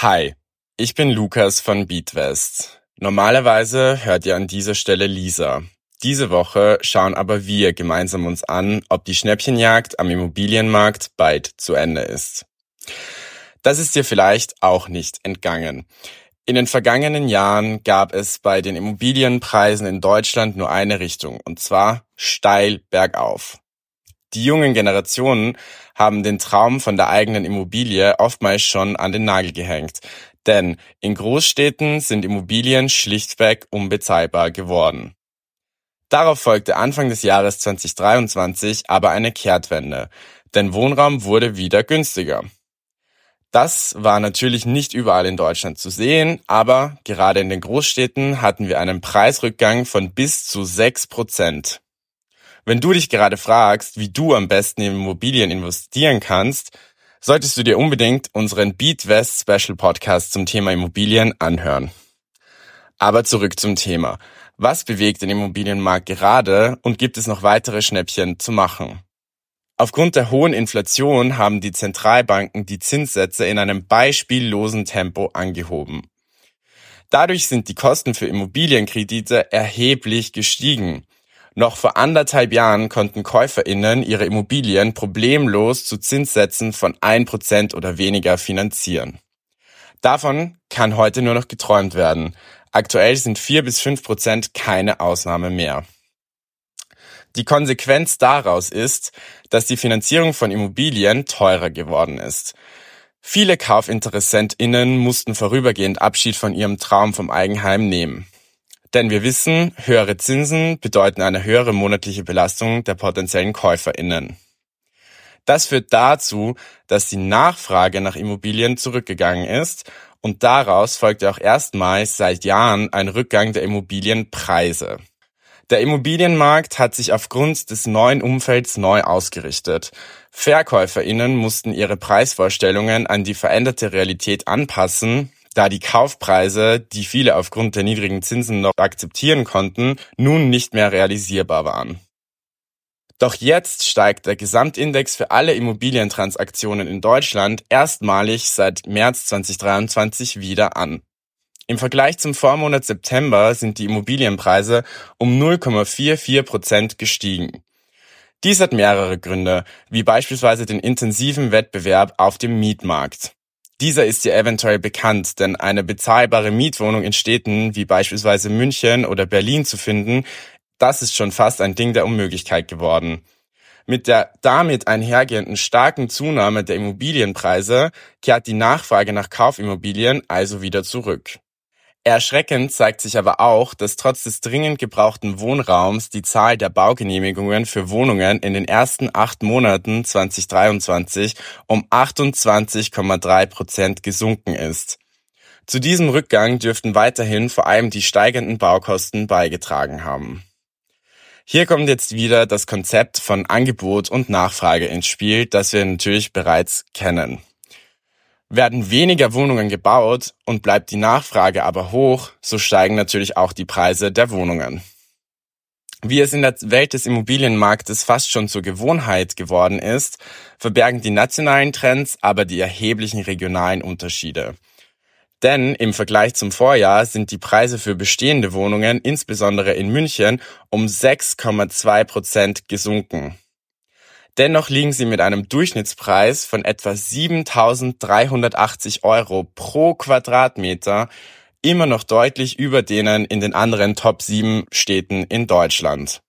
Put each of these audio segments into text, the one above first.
Hi, ich bin Lukas von Beatwest. Normalerweise hört ihr an dieser Stelle Lisa. Diese Woche schauen aber wir gemeinsam uns an, ob die Schnäppchenjagd am Immobilienmarkt bald zu Ende ist. Das ist dir vielleicht auch nicht entgangen. In den vergangenen Jahren gab es bei den Immobilienpreisen in Deutschland nur eine Richtung, und zwar steil bergauf. Die jungen Generationen haben den Traum von der eigenen Immobilie oftmals schon an den Nagel gehängt. Denn in Großstädten sind Immobilien schlichtweg unbezahlbar geworden. Darauf folgte Anfang des Jahres 2023 aber eine Kehrtwende, denn Wohnraum wurde wieder günstiger. Das war natürlich nicht überall in Deutschland zu sehen, aber gerade in den Großstädten hatten wir einen Preisrückgang von bis zu sechs Prozent. Wenn du dich gerade fragst, wie du am besten in Immobilien investieren kannst, solltest du dir unbedingt unseren Beat West Special Podcast zum Thema Immobilien anhören. Aber zurück zum Thema. Was bewegt den Immobilienmarkt gerade und gibt es noch weitere Schnäppchen zu machen? Aufgrund der hohen Inflation haben die Zentralbanken die Zinssätze in einem beispiellosen Tempo angehoben. Dadurch sind die Kosten für Immobilienkredite erheblich gestiegen. Noch vor anderthalb Jahren konnten KäuferInnen ihre Immobilien problemlos zu Zinssätzen von ein Prozent oder weniger finanzieren. Davon kann heute nur noch geträumt werden. Aktuell sind vier bis fünf Prozent keine Ausnahme mehr. Die Konsequenz daraus ist, dass die Finanzierung von Immobilien teurer geworden ist. Viele KaufinteressentInnen mussten vorübergehend Abschied von ihrem Traum vom Eigenheim nehmen. Denn wir wissen, höhere Zinsen bedeuten eine höhere monatliche Belastung der potenziellen KäuferInnen. Das führt dazu, dass die Nachfrage nach Immobilien zurückgegangen ist und daraus folgt auch erstmals seit Jahren ein Rückgang der Immobilienpreise. Der Immobilienmarkt hat sich aufgrund des neuen Umfelds neu ausgerichtet. VerkäuferInnen mussten ihre Preisvorstellungen an die veränderte Realität anpassen da die Kaufpreise, die viele aufgrund der niedrigen Zinsen noch akzeptieren konnten, nun nicht mehr realisierbar waren. Doch jetzt steigt der Gesamtindex für alle Immobilientransaktionen in Deutschland erstmalig seit März 2023 wieder an. Im Vergleich zum Vormonat September sind die Immobilienpreise um 0,44 Prozent gestiegen. Dies hat mehrere Gründe, wie beispielsweise den intensiven Wettbewerb auf dem Mietmarkt. Dieser ist dir eventuell bekannt, denn eine bezahlbare Mietwohnung in Städten wie beispielsweise München oder Berlin zu finden, das ist schon fast ein Ding der Unmöglichkeit geworden. Mit der damit einhergehenden starken Zunahme der Immobilienpreise kehrt die Nachfrage nach Kaufimmobilien also wieder zurück. Erschreckend zeigt sich aber auch, dass trotz des dringend gebrauchten Wohnraums die Zahl der Baugenehmigungen für Wohnungen in den ersten acht Monaten 2023 um 28,3 Prozent gesunken ist. Zu diesem Rückgang dürften weiterhin vor allem die steigenden Baukosten beigetragen haben. Hier kommt jetzt wieder das Konzept von Angebot und Nachfrage ins Spiel, das wir natürlich bereits kennen. Werden weniger Wohnungen gebaut und bleibt die Nachfrage aber hoch, so steigen natürlich auch die Preise der Wohnungen. Wie es in der Welt des Immobilienmarktes fast schon zur Gewohnheit geworden ist, verbergen die nationalen Trends aber die erheblichen regionalen Unterschiede. Denn im Vergleich zum Vorjahr sind die Preise für bestehende Wohnungen insbesondere in München um 6,2 Prozent gesunken. Dennoch liegen sie mit einem Durchschnittspreis von etwa 7.380 Euro pro Quadratmeter immer noch deutlich über denen in den anderen Top 7 Städten in Deutschland.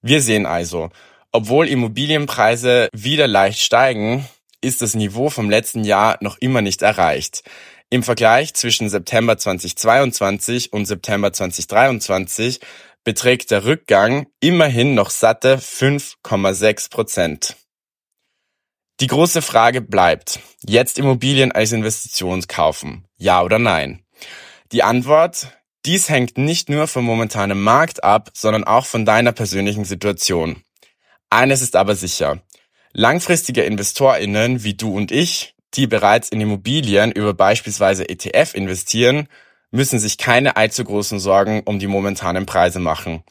Wir sehen also, obwohl Immobilienpreise wieder leicht steigen, ist das Niveau vom letzten Jahr noch immer nicht erreicht. Im Vergleich zwischen September 2022 und September 2023 beträgt der Rückgang immerhin noch satte 5,6 Prozent. Die große Frage bleibt, jetzt Immobilien als Investition kaufen, ja oder nein? Die Antwort, dies hängt nicht nur vom momentanen Markt ab, sondern auch von deiner persönlichen Situation. Eines ist aber sicher. Langfristige InvestorInnen wie du und ich, die bereits in Immobilien über beispielsweise ETF investieren, müssen sich keine allzu großen Sorgen um die momentanen Preise machen.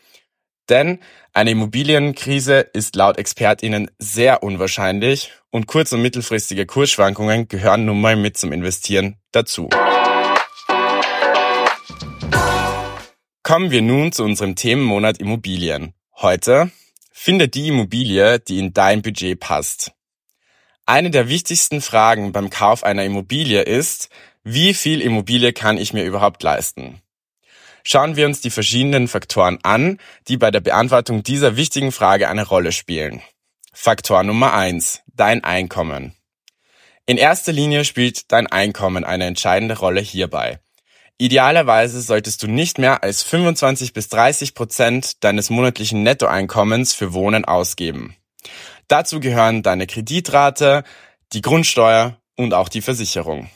Denn eine Immobilienkrise ist laut ExpertInnen sehr unwahrscheinlich und kurz- und mittelfristige Kursschwankungen gehören nun mal mit zum Investieren dazu. Kommen wir nun zu unserem Themenmonat Immobilien. Heute finde die Immobilie, die in dein Budget passt. Eine der wichtigsten Fragen beim Kauf einer Immobilie ist, wie viel Immobilie kann ich mir überhaupt leisten? schauen wir uns die verschiedenen Faktoren an, die bei der Beantwortung dieser wichtigen Frage eine Rolle spielen. Faktor Nummer eins: Dein Einkommen. In erster Linie spielt dein Einkommen eine entscheidende Rolle hierbei. Idealerweise solltest du nicht mehr als 25 bis 30 Prozent deines monatlichen Nettoeinkommens für Wohnen ausgeben. Dazu gehören deine Kreditrate, die Grundsteuer und auch die Versicherung.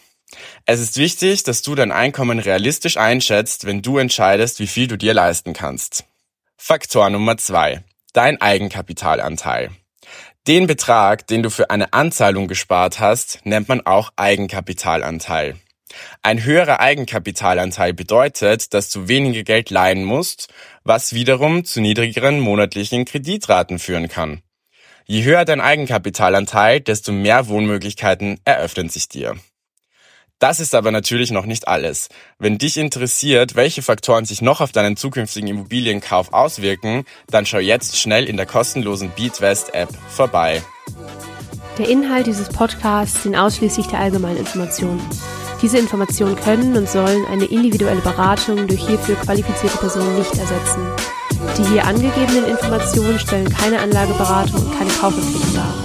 Es ist wichtig, dass du dein Einkommen realistisch einschätzt, wenn du entscheidest, wie viel du dir leisten kannst. Faktor Nummer zwei: Dein Eigenkapitalanteil. Den Betrag, den du für eine Anzahlung gespart hast, nennt man auch Eigenkapitalanteil. Ein höherer Eigenkapitalanteil bedeutet, dass du weniger Geld leihen musst, was wiederum zu niedrigeren monatlichen Kreditraten führen kann. Je höher dein Eigenkapitalanteil, desto mehr Wohnmöglichkeiten eröffnen sich dir. Das ist aber natürlich noch nicht alles. Wenn dich interessiert, welche Faktoren sich noch auf deinen zukünftigen Immobilienkauf auswirken, dann schau jetzt schnell in der kostenlosen BeatWest App vorbei. Der Inhalt dieses Podcasts dient ausschließlich der allgemeinen Information. Diese Informationen können und sollen eine individuelle Beratung durch hierfür qualifizierte Personen nicht ersetzen. Die hier angegebenen Informationen stellen keine Anlageberatung und keine Kaufempfehlung dar.